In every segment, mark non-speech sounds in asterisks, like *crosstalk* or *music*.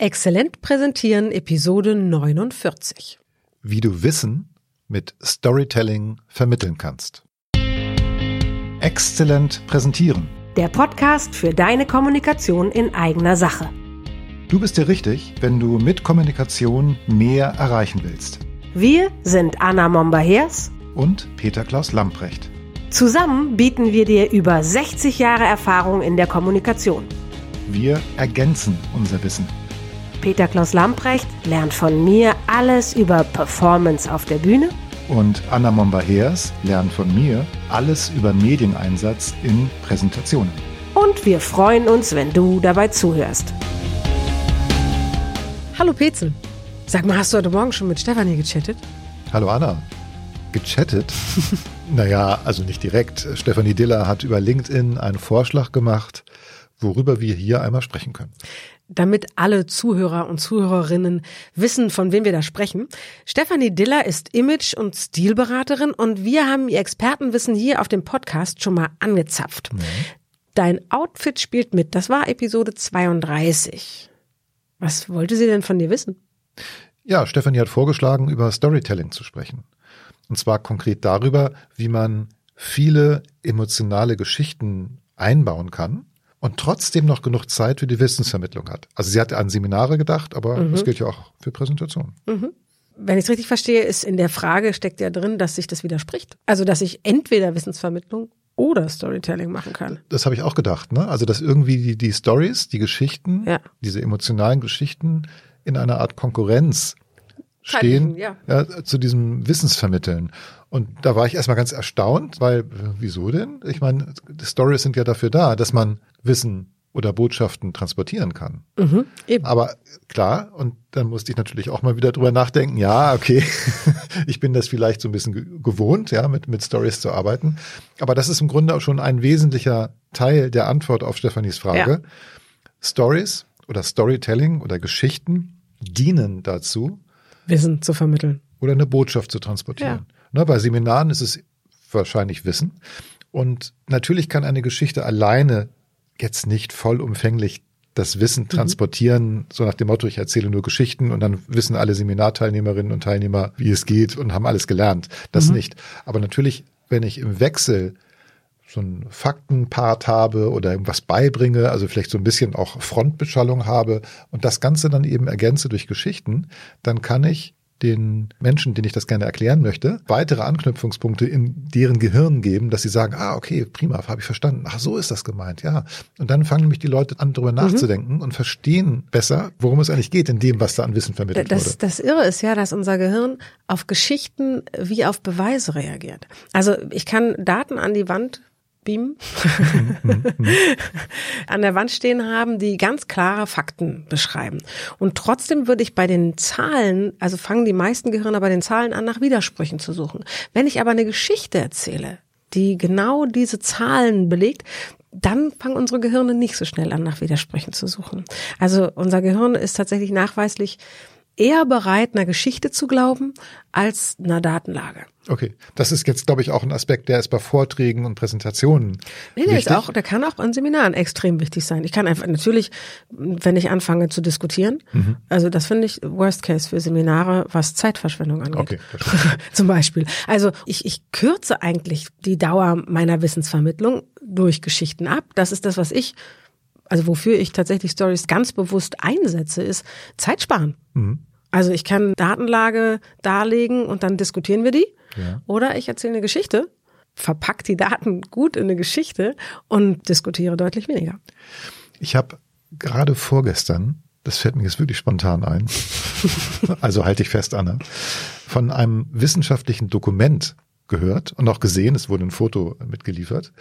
Exzellent präsentieren Episode 49. Wie du Wissen mit Storytelling vermitteln kannst. Exzellent präsentieren. Der Podcast für deine Kommunikation in eigener Sache. Du bist dir richtig, wenn du mit Kommunikation mehr erreichen willst. Wir sind Anna Momba-Hers Und Peter Klaus Lamprecht. Zusammen bieten wir dir über 60 Jahre Erfahrung in der Kommunikation. Wir ergänzen unser Wissen. Peter Klaus Lamprecht lernt von mir alles über Performance auf der Bühne Und Anna Momba-Hers lernt von mir alles über Medieneinsatz in Präsentationen. und wir freuen uns, wenn du dabei zuhörst. Hallo Petzel. Sag mal, hast du heute Morgen schon mit Stefanie gechattet? Hallo Anna. Gechattet? *laughs* naja, also nicht direkt. Stefanie Diller hat über LinkedIn einen Vorschlag gemacht, worüber wir hier einmal sprechen können. damit alle Zuhörer und Zuhörerinnen wissen, von wem wir da sprechen. Stefanie Diller ist Image- und Stilberaterin und wir haben ihr Expertenwissen hier auf dem Podcast schon mal angezapft. Dein Outfit spielt mit. Das war Episode 32. Was wollte sie denn von dir wissen? Ja, Stefanie hat vorgeschlagen, über Storytelling zu sprechen. Und zwar konkret darüber, wie man viele emotionale Geschichten einbauen kann und trotzdem noch genug Zeit für die Wissensvermittlung hat. Also sie hat an Seminare gedacht, aber das gilt ja auch für Präsentationen. Wenn ich es richtig verstehe, ist in der Frage steckt ja drin, dass sich das widerspricht. Also, dass ich entweder Wissensvermittlung oder Storytelling machen kann. Das habe ich auch gedacht, ne? Also dass irgendwie die, die Stories, die Geschichten, Ja. diese emotionalen Geschichten in einer Art Konkurrenz stehen Zeitlichen, ja. zu diesem Wissensvermitteln. Und da war ich erstmal ganz erstaunt, weil, äh, wieso denn? Ich meine, Stories sind ja dafür da, dass man Wissen oder Botschaften transportieren kann. Mhm. Aber klar, und dann musste ich natürlich auch mal wieder drüber nachdenken, ja, okay, *laughs* ich bin das vielleicht so ein bisschen ge- gewohnt, ja, mit, mit Stories zu arbeiten. Aber das ist im Grunde auch schon ein wesentlicher Teil der Antwort auf Stefanis Frage. Stories oder Storytelling oder Geschichten dienen dazu, Wissen zu vermitteln. oder eine Botschaft zu transportieren. Ne, bei Seminaren ist es wahrscheinlich Wissen. Und natürlich kann eine Geschichte alleine jetzt nicht vollumfänglich das Wissen transportieren, so nach dem Motto, ich erzähle nur Geschichten und dann wissen alle Seminarteilnehmerinnen und Teilnehmer, wie es geht und haben alles gelernt. Das nicht. Aber natürlich, wenn ich im Wechsel so einen Faktenpart habe oder irgendwas beibringe, also vielleicht so ein bisschen auch Frontbeschallung habe und das Ganze dann eben ergänze durch Geschichten, dann kann ich den Menschen, denen ich das gerne erklären möchte, weitere Anknüpfungspunkte in deren Gehirn geben, dass sie sagen, ah, okay, prima, habe ich verstanden. Ach, so ist das gemeint, ja. Und dann fangen nämlich die Leute an, darüber nachzudenken und verstehen besser, worum es eigentlich geht in dem, was da an Wissen vermittelt Das, wurde. das Irre ist ja, dass unser Gehirn auf Geschichten wie auf Beweise reagiert. Also ich kann Daten an die Wand beamen, *laughs* an der Wand stehen haben, die ganz klare Fakten beschreiben. Und trotzdem würde ich bei den Zahlen, also fangen die meisten Gehirne bei den Zahlen an, nach Widersprüchen zu suchen. Wenn ich aber eine Geschichte erzähle, die genau diese Zahlen belegt, dann fangen unsere Gehirne nicht so schnell an, nach Widersprüchen zu suchen. Also unser Gehirn ist tatsächlich nachweislich eher bereit, einer Geschichte zu glauben, als einer Datenlage. Okay, das ist jetzt, glaube ich, auch ein Aspekt, der ist bei Vorträgen und Präsentationen Nee, der ist auch, der kann auch an Seminaren extrem wichtig sein. Ich kann einfach natürlich, wenn ich anfange zu diskutieren, Mhm. also das finde ich Worst Case für Seminare, was Zeitverschwendung angeht. Okay. *laughs* Zum Beispiel. Also ich, ich kürze eigentlich die Dauer meiner Wissensvermittlung durch Geschichten ab. Das ist das, was ich, also wofür ich tatsächlich Stories ganz bewusst einsetze, ist Zeit sparen. Mhm. Also ich kann Datenlage darlegen und dann diskutieren wir die. Ja. Oder ich erzähle eine Geschichte, verpack die Daten gut in eine Geschichte und diskutiere deutlich weniger. Ich habe gerade vorgestern, das fällt mir jetzt wirklich spontan ein, *laughs* also halte ich fest, Anna, von einem wissenschaftlichen Dokument gehört und auch gesehen, es wurde ein Foto mitgeliefert.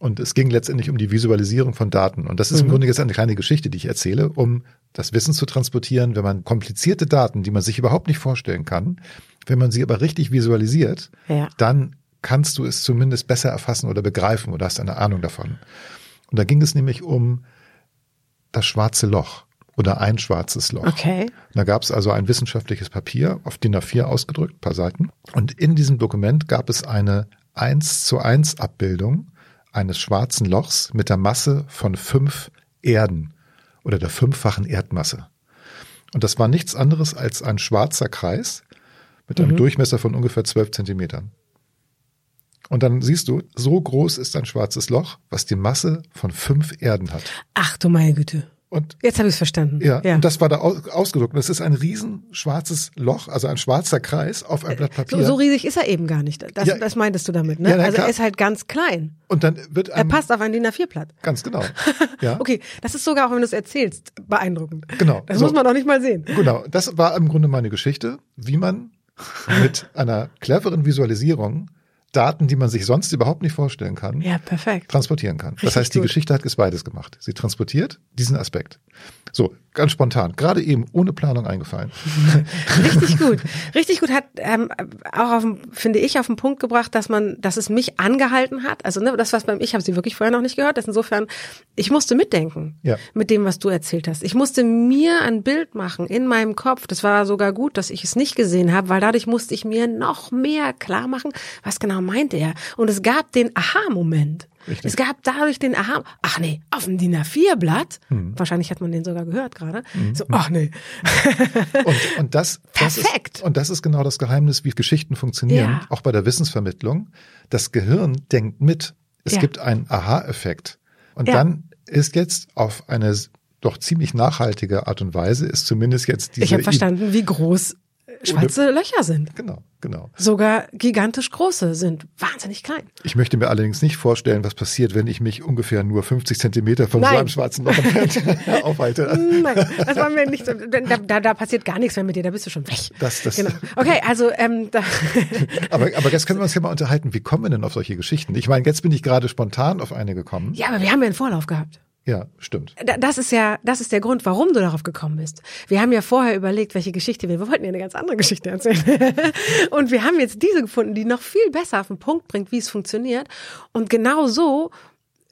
Und es ging letztendlich um die Visualisierung von Daten. Und das ist im Grunde jetzt eine kleine Geschichte, die ich erzähle, um das Wissen zu transportieren, wenn man komplizierte Daten, die man sich überhaupt nicht vorstellen kann, wenn man sie aber richtig visualisiert, Ja. dann kannst du es zumindest besser erfassen oder begreifen oder hast eine Ahnung davon. Und da ging es nämlich um das schwarze Loch oder ein schwarzes Loch. Okay. Da gab es also ein wissenschaftliches Papier auf DIN A4 ausgedrückt, paar Seiten. Und in diesem Dokument gab es eine 1 zu 1 Abbildung eines schwarzen Lochs mit der Masse von fünf Erden oder der fünffachen Erdmasse. Und das war nichts anderes als ein schwarzer Kreis mit einem mhm. Durchmesser von ungefähr zwölf Zentimetern. Und dann siehst du, so groß ist ein schwarzes Loch, was die Masse von fünf Erden hat. Ach du meine Güte. Und jetzt habe ich es verstanden. Ja, ja, und das war da ausgedruckt. Das ist ein riesen schwarzes Loch, also ein schwarzer Kreis auf einem Blatt Papier. So, so riesig ist er eben gar nicht. Das, ja, das meintest du damit, ne? Ja, also klar. er ist halt ganz klein. Und dann wird einem, Er passt auf ein DIN A4-Blatt. Ganz genau. *laughs* Ja. okay, das ist sogar auch, wenn du es erzählst, beeindruckend. Genau. Das so, muss man doch nicht mal sehen. Genau, das war im Grunde meine Geschichte, wie man *laughs* mit einer cleveren Visualisierung Daten, die man sich sonst überhaupt nicht vorstellen kann, ja, perfekt. transportieren kann. Richtig das heißt, die gut. Geschichte hat es beides gemacht. Sie transportiert diesen Aspekt. So, ganz spontan, gerade eben ohne Planung eingefallen. *laughs* Richtig gut. *laughs* Richtig gut hat ähm, auch auf, finde ich, auf den Punkt gebracht, dass man, dass es mich angehalten hat. Also ne, das, was beim Ich habe sie wirklich vorher noch nicht gehört. Das insofern, ich musste mitdenken ja. mit dem, was du erzählt hast. Ich musste mir ein Bild machen in meinem Kopf. Das war sogar gut, dass ich es nicht gesehen habe, weil dadurch musste ich mir noch mehr klar machen, was genau meinte er. Und es gab den Aha-Moment. Richtig. Es gab dadurch den Aha, ach nee, auf dem DIN A4-Blatt, hm. wahrscheinlich hat man den sogar gehört gerade, hm. so, ach nee. *laughs* und, und das, das Perfekt. Ist, und das ist genau das Geheimnis, wie Geschichten funktionieren, ja. auch bei der Wissensvermittlung. Das Gehirn denkt mit. Es ja. gibt einen Aha-Effekt. Und ja. dann ist jetzt auf eine doch ziemlich nachhaltige Art und Weise ist zumindest jetzt diese. Ich habe verstanden, wie groß schwarze Löcher sind. Genau, genau. Sogar gigantisch große sind wahnsinnig klein. Ich möchte mir allerdings nicht vorstellen, was passiert, wenn ich mich ungefähr nur 50 Zentimeter von Nein. so einem schwarzen Loch *laughs* aufhalte. Nein, das wollen wir nicht. Da, da, da passiert gar nichts mehr mit dir, da bist du schon weg. Das, das. Genau. Okay, also ähm, da *laughs* aber, aber jetzt können wir uns ja mal unterhalten, wie kommen wir denn auf solche Geschichten? Ich meine, jetzt bin ich gerade spontan auf eine gekommen. Ja, aber wir haben ja einen Vorlauf gehabt. Ja, stimmt. Das ist ja, das ist der Grund, warum du darauf gekommen bist. Wir haben ja vorher überlegt, welche Geschichte wir, wir wollten ja eine ganz andere Geschichte erzählen. *laughs* und wir haben jetzt diese gefunden, die noch viel besser auf den Punkt bringt, wie es funktioniert. Und genau so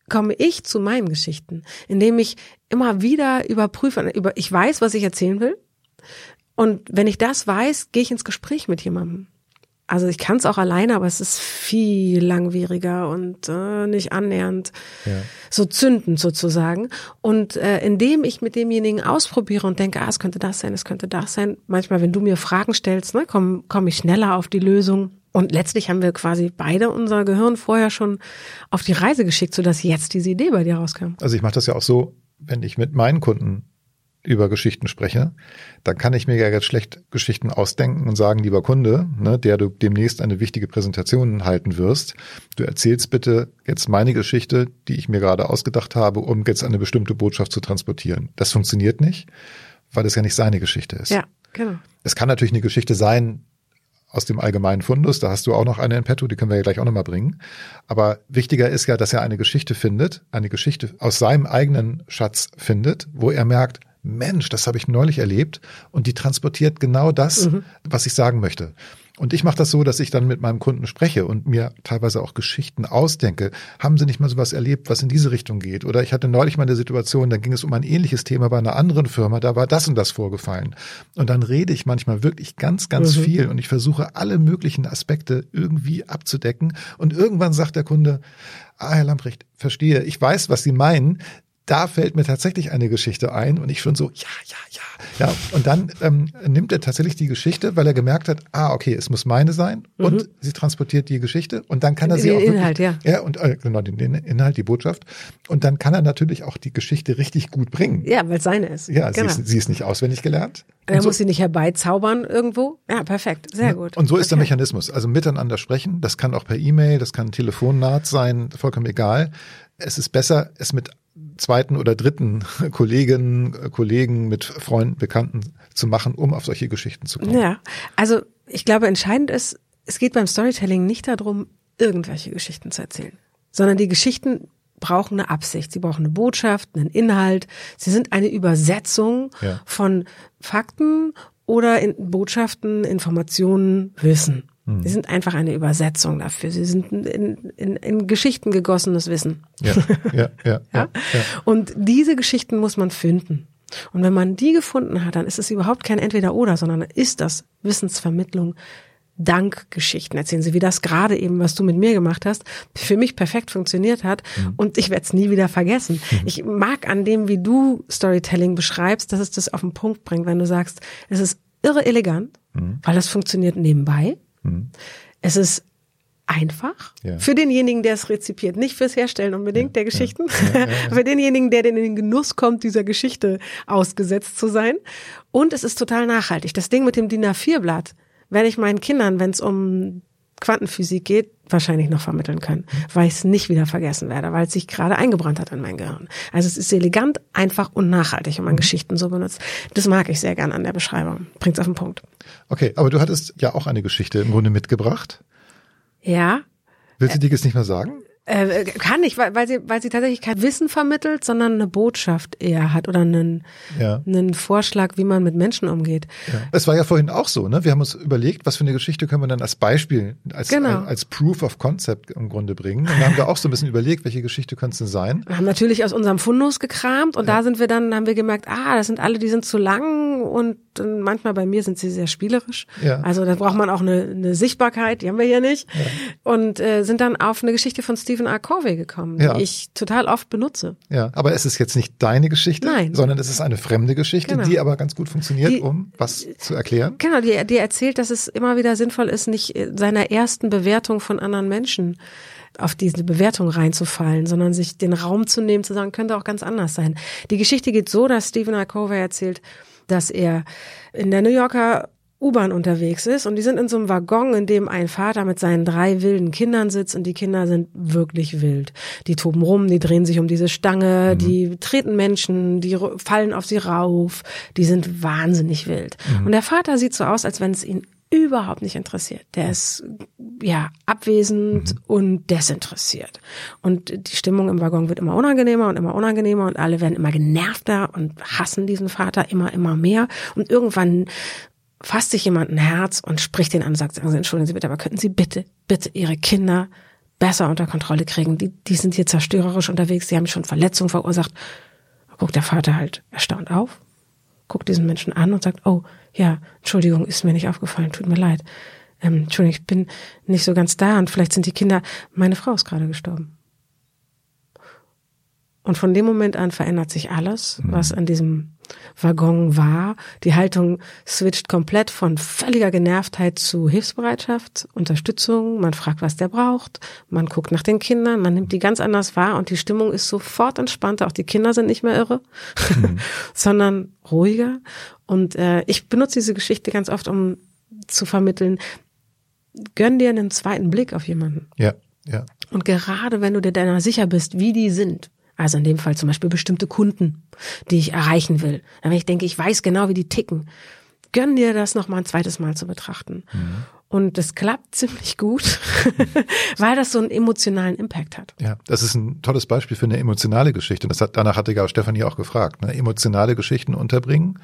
komme ich zu meinen Geschichten, indem ich immer wieder überprüfe, über, ich weiß, was ich erzählen will. Und wenn ich das weiß, gehe ich ins Gespräch mit jemandem. Also ich kann es auch alleine, aber es ist viel langwieriger und äh, nicht annähernd ja. so zündend sozusagen. Und äh, indem ich mit demjenigen ausprobiere und denke, ah, es könnte das sein, es könnte das sein. Manchmal, wenn du mir Fragen stellst, ne, komme komm ich schneller auf die Lösung. Und letztlich haben wir quasi beide unser Gehirn vorher schon auf die Reise geschickt, sodass jetzt diese Idee bei dir rauskam. Also ich mache das ja auch so, wenn ich mit meinen Kunden über Geschichten spreche, dann kann ich mir ja jetzt schlecht Geschichten ausdenken und sagen, lieber Kunde, ne, der du demnächst eine wichtige Präsentation halten wirst, du erzählst bitte jetzt meine Geschichte, die ich mir gerade ausgedacht habe, um jetzt eine bestimmte Botschaft zu transportieren. Das funktioniert nicht, weil es ja nicht seine Geschichte ist. Ja, genau. Es kann natürlich eine Geschichte sein, aus dem allgemeinen Fundus, da hast du auch noch eine in petto, die können wir ja gleich auch nochmal bringen. Aber wichtiger ist ja, dass er eine Geschichte findet, eine Geschichte aus seinem eigenen Schatz findet, wo er merkt, Mensch, das habe ich neulich erlebt und die transportiert genau das, mhm. was ich sagen möchte. Und ich mache das so, dass ich dann mit meinem Kunden spreche und mir teilweise auch Geschichten ausdenke. Haben Sie nicht mal sowas erlebt, was in diese Richtung geht? Oder ich hatte neulich mal eine Situation, da ging es um ein ähnliches Thema bei einer anderen Firma, da war das und das vorgefallen. Und dann rede ich manchmal wirklich ganz, ganz mhm. viel und ich versuche alle möglichen Aspekte irgendwie abzudecken. Und irgendwann sagt der Kunde, ah, Herr Lamprecht, verstehe, ich weiß, was Sie meinen da fällt mir tatsächlich eine Geschichte ein und ich schon so, ja, ja, ja. Ja, und dann ähm, nimmt er tatsächlich die Geschichte, weil er gemerkt hat, ah, okay, es muss meine sein mhm. und sie transportiert die Geschichte und dann kann er sie den auch Inhalt, wirklich, ja. ja, und äh, genau den, den Inhalt, die Botschaft und dann kann er natürlich auch die Geschichte richtig gut bringen. Ja, weil seine ist. Ja, genau. sie, ist, sie ist nicht auswendig gelernt. Er so, muss sie nicht herbeizaubern irgendwo. Ja, perfekt, sehr gut. Und so ist okay. der Mechanismus. Also miteinander sprechen, das kann auch per E-Mail, das kann Telefonnaht sein, vollkommen egal. Es ist besser, es mit zweiten oder dritten *laughs* Kolleginnen, Kollegen, mit Freunden, Bekannten zu machen, um auf solche Geschichten zu kommen. Ja, also ich glaube, entscheidend ist, es geht beim Storytelling nicht darum, irgendwelche Geschichten zu erzählen, sondern die Geschichten brauchen eine Absicht, sie brauchen eine Botschaft, einen Inhalt, sie sind eine Übersetzung ja. von Fakten oder in Botschaften, Informationen, Wissen. Hm. Sie sind einfach eine Übersetzung dafür. Sie sind in, in, in Geschichten gegossenes Wissen. Ja, *laughs* ja, ja, ja. Und diese Geschichten muss man finden. Und wenn man die gefunden hat, dann ist es überhaupt kein Entweder-Oder, sondern ist das Wissensvermittlung Dankgeschichten erzählen sie, wie das gerade eben, was du mit mir gemacht hast, für mich perfekt funktioniert hat mhm. und ich werde es nie wieder vergessen. Mhm. Ich mag an dem, wie du Storytelling beschreibst, dass es das auf den Punkt bringt, wenn du sagst, es ist irre elegant, mhm. weil es funktioniert nebenbei. Mhm. Es ist einfach ja. für denjenigen, der es rezipiert, nicht fürs Herstellen unbedingt ja, der Geschichten, ja, *laughs* für denjenigen, der in den Genuss kommt, dieser Geschichte ausgesetzt zu sein. Und es ist total nachhaltig. Das Ding mit dem DIN A4-Blatt werde ich meinen Kindern, wenn es um Quantenphysik geht, wahrscheinlich noch vermitteln können, weil ich es nicht wieder vergessen werde, weil es sich gerade eingebrannt hat in mein Gehirn. Also es ist elegant, einfach und nachhaltig, wenn man mhm. Geschichten so benutzt. Das mag ich sehr gern an der Beschreibung. Bringt's auf den Punkt. Okay, aber du hattest ja auch eine Geschichte im Grunde mitgebracht. Ja. Willst du die jetzt nicht mehr sagen? Äh, kann nicht, weil, weil sie, weil sie tatsächlich kein Wissen vermittelt, sondern eine Botschaft eher hat oder einen, ja. einen Vorschlag, wie man mit Menschen umgeht. Ja. Es war ja vorhin auch so, ne? Wir haben uns überlegt, was für eine Geschichte können wir dann als Beispiel, als, genau. als Proof of Concept im Grunde bringen. Und da haben wir auch so ein bisschen überlegt, welche Geschichte könnte es denn sein? Wir haben natürlich aus unserem Fundus gekramt und ja. da sind wir dann, haben wir gemerkt, ah, das sind alle, die sind zu lang und manchmal bei mir sind sie sehr spielerisch. Ja. Also da braucht man auch eine, eine Sichtbarkeit, die haben wir hier nicht. Ja. Und äh, sind dann auf eine Geschichte von Stephen R. Covey gekommen, ja. die ich total oft benutze. Ja, aber es ist jetzt nicht deine Geschichte, Nein. sondern es ist eine fremde Geschichte, genau. die aber ganz gut funktioniert, die, um was zu erklären. Genau, die, die erzählt, dass es immer wieder sinnvoll ist, nicht seiner ersten Bewertung von anderen Menschen auf diese Bewertung reinzufallen, sondern sich den Raum zu nehmen, zu sagen, könnte auch ganz anders sein. Die Geschichte geht so, dass Stephen R. Covey erzählt, dass er in der New Yorker U-Bahn unterwegs ist und die sind in so einem Waggon, in dem ein Vater mit seinen drei wilden Kindern sitzt und die Kinder sind wirklich wild. Die toben rum, die drehen sich um diese Stange, mhm. die treten Menschen, die fallen auf sie rauf, die sind wahnsinnig wild. Mhm. Und der Vater sieht so aus, als wenn es ihn überhaupt nicht interessiert. Der ist ja abwesend mhm. und desinteressiert. Und die Stimmung im Waggon wird immer unangenehmer und immer unangenehmer und alle werden immer genervter und hassen diesen Vater immer, immer mehr. Und irgendwann fasst sich jemand ein Herz und spricht den an und sagt, sagen Sie, entschuldigen Sie bitte, aber könnten Sie bitte, bitte Ihre Kinder besser unter Kontrolle kriegen? Die, die sind hier zerstörerisch unterwegs, die haben schon Verletzungen verursacht. Guckt der Vater halt erstaunt auf, guckt diesen Menschen an und sagt, oh, ja, Entschuldigung, ist mir nicht aufgefallen, tut mir leid. Ähm, Entschuldigung, ich bin nicht so ganz da und vielleicht sind die Kinder, meine Frau ist gerade gestorben. Und von dem Moment an verändert sich alles, mhm. was an diesem Waggon war. Die Haltung switcht komplett von völliger Genervtheit zu Hilfsbereitschaft, Unterstützung. Man fragt, was der braucht. Man guckt nach den Kindern. Man nimmt die ganz anders wahr und die Stimmung ist sofort entspannter. Auch die Kinder sind nicht mehr irre, mhm. *laughs* sondern ruhiger. Und äh, ich benutze diese Geschichte ganz oft, um zu vermitteln, gönn dir einen zweiten Blick auf jemanden. Ja, ja. Und gerade wenn du dir deiner sicher bist, wie die sind, also in dem Fall zum Beispiel bestimmte Kunden, die ich erreichen will. Wenn ich denke, ich weiß genau, wie die ticken, gönn dir das noch mal ein zweites Mal zu betrachten. Mhm. Und das klappt ziemlich gut, *laughs* weil das so einen emotionalen Impact hat. Ja, das ist ein tolles Beispiel für eine emotionale Geschichte. Und das hat, danach hatte ja Stefanie auch gefragt. Ne? Emotionale Geschichten unterbringen,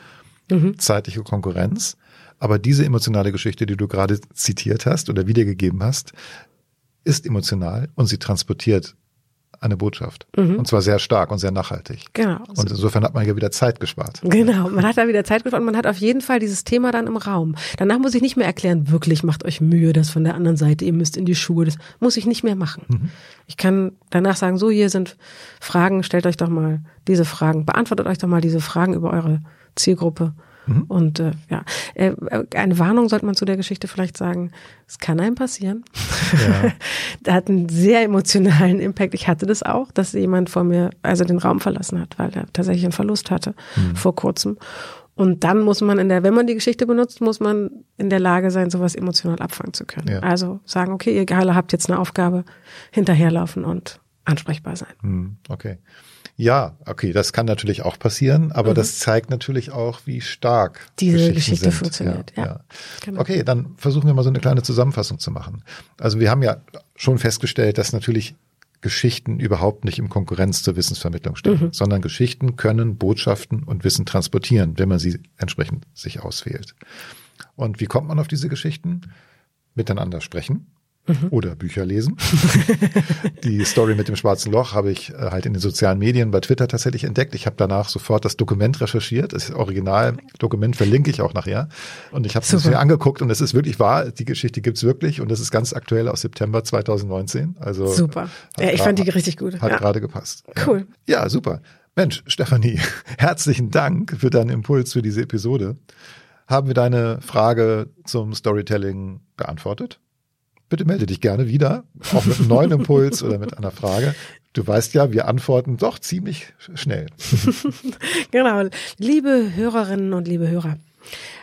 mhm. zeitliche Konkurrenz. Aber diese emotionale Geschichte, die du gerade zitiert hast oder wiedergegeben hast, ist emotional und sie transportiert eine Botschaft. Mhm. Und zwar sehr stark und sehr nachhaltig. Genau. Und insofern hat man ja wieder Zeit gespart. Genau, man hat da wieder Zeit gespart und man hat auf jeden Fall dieses Thema dann im Raum. Danach muss ich nicht mehr erklären, wirklich macht euch Mühe, das von der anderen Seite, ihr müsst in die Schuhe, das muss ich nicht mehr machen. Mhm. Ich kann danach sagen, so hier sind Fragen, stellt euch doch mal diese Fragen, beantwortet euch doch mal diese Fragen über eure Zielgruppe Mhm. Und äh, ja, äh, eine Warnung sollte man zu der Geschichte vielleicht sagen, es kann einem passieren. Ja. *laughs* da hat einen sehr emotionalen Impact. Ich hatte das auch, dass jemand vor mir also den Raum verlassen hat, weil er tatsächlich einen Verlust hatte mhm. vor kurzem. Und dann muss man in der, wenn man die Geschichte benutzt, muss man in der Lage sein, sowas emotional abfangen zu können. Ja. Also sagen, okay, ihr Geile habt jetzt eine Aufgabe, hinterherlaufen und ansprechbar sein. Mhm. Okay. Ja, okay, das kann natürlich auch passieren, aber mhm. das zeigt natürlich auch, wie stark diese Geschichte sind. funktioniert. Ja, ja. Genau. Okay, dann versuchen wir mal so eine kleine Zusammenfassung zu machen. Also wir haben ja schon festgestellt, dass natürlich Geschichten überhaupt nicht im Konkurrenz zur Wissensvermittlung stehen, mhm. sondern Geschichten können Botschaften und Wissen transportieren, wenn man sie entsprechend sich auswählt. Und wie kommt man auf diese Geschichten? Miteinander sprechen, mhm. oder Bücher lesen. *laughs* die Story mit dem schwarzen Loch habe ich äh, halt in den sozialen Medien bei Twitter tatsächlich entdeckt. Ich habe danach sofort das Dokument recherchiert. Das Originaldokument verlinke ich auch nachher. Und ich habe es mir angeguckt und es ist wirklich wahr. Die Geschichte gibt's wirklich und es ist ganz aktuell aus September 2019. Also super. Ja, ich fand die richtig gut. Hat ja. gerade gepasst. Cool. Ja. ja, super. Mensch, Stefanie, *laughs* herzlichen Dank für deinen Impuls für diese Episode. Haben wir deine Frage zum Storytelling beantwortet? Bitte melde dich gerne wieder, auch mit einem neuen Impuls oder mit einer Frage. Du weißt ja, wir antworten doch ziemlich schnell. *laughs* genau. Liebe Hörerinnen und liebe Hörer,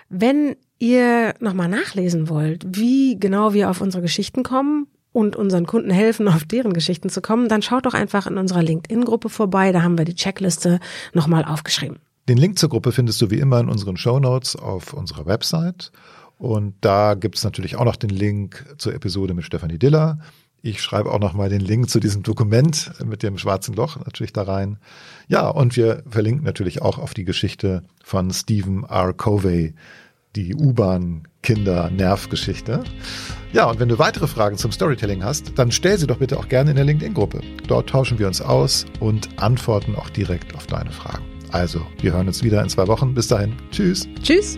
wenn ihr nochmal nachlesen wollt, wie genau wir auf unsere Geschichten kommen und unseren Kunden helfen, auf deren Geschichten zu kommen, dann schaut doch einfach in unserer LinkedIn-Gruppe vorbei. Da haben wir die Checkliste nochmal aufgeschrieben. Den Link zur Gruppe findest du wie immer in unseren Show Notes auf unserer Website. Und da gibt es natürlich auch noch den Link zur Episode mit Stefanie Diller. Ich schreibe auch noch mal den Link zu diesem Dokument mit dem schwarzen Loch natürlich da rein. Ja, und wir verlinken natürlich auch auf die Geschichte von Stephen R. Covey, die U-Bahn-Kinder-Nervgeschichte. Ja, und wenn du weitere Fragen zum Storytelling hast, dann stell sie doch bitte auch gerne in der LinkedIn-Gruppe. Dort tauschen wir uns aus und antworten auch direkt auf deine Fragen. Also, wir hören uns wieder in zwei Wochen. Bis dahin. Tschüss. Tschüss.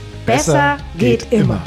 Besser, geht, immer.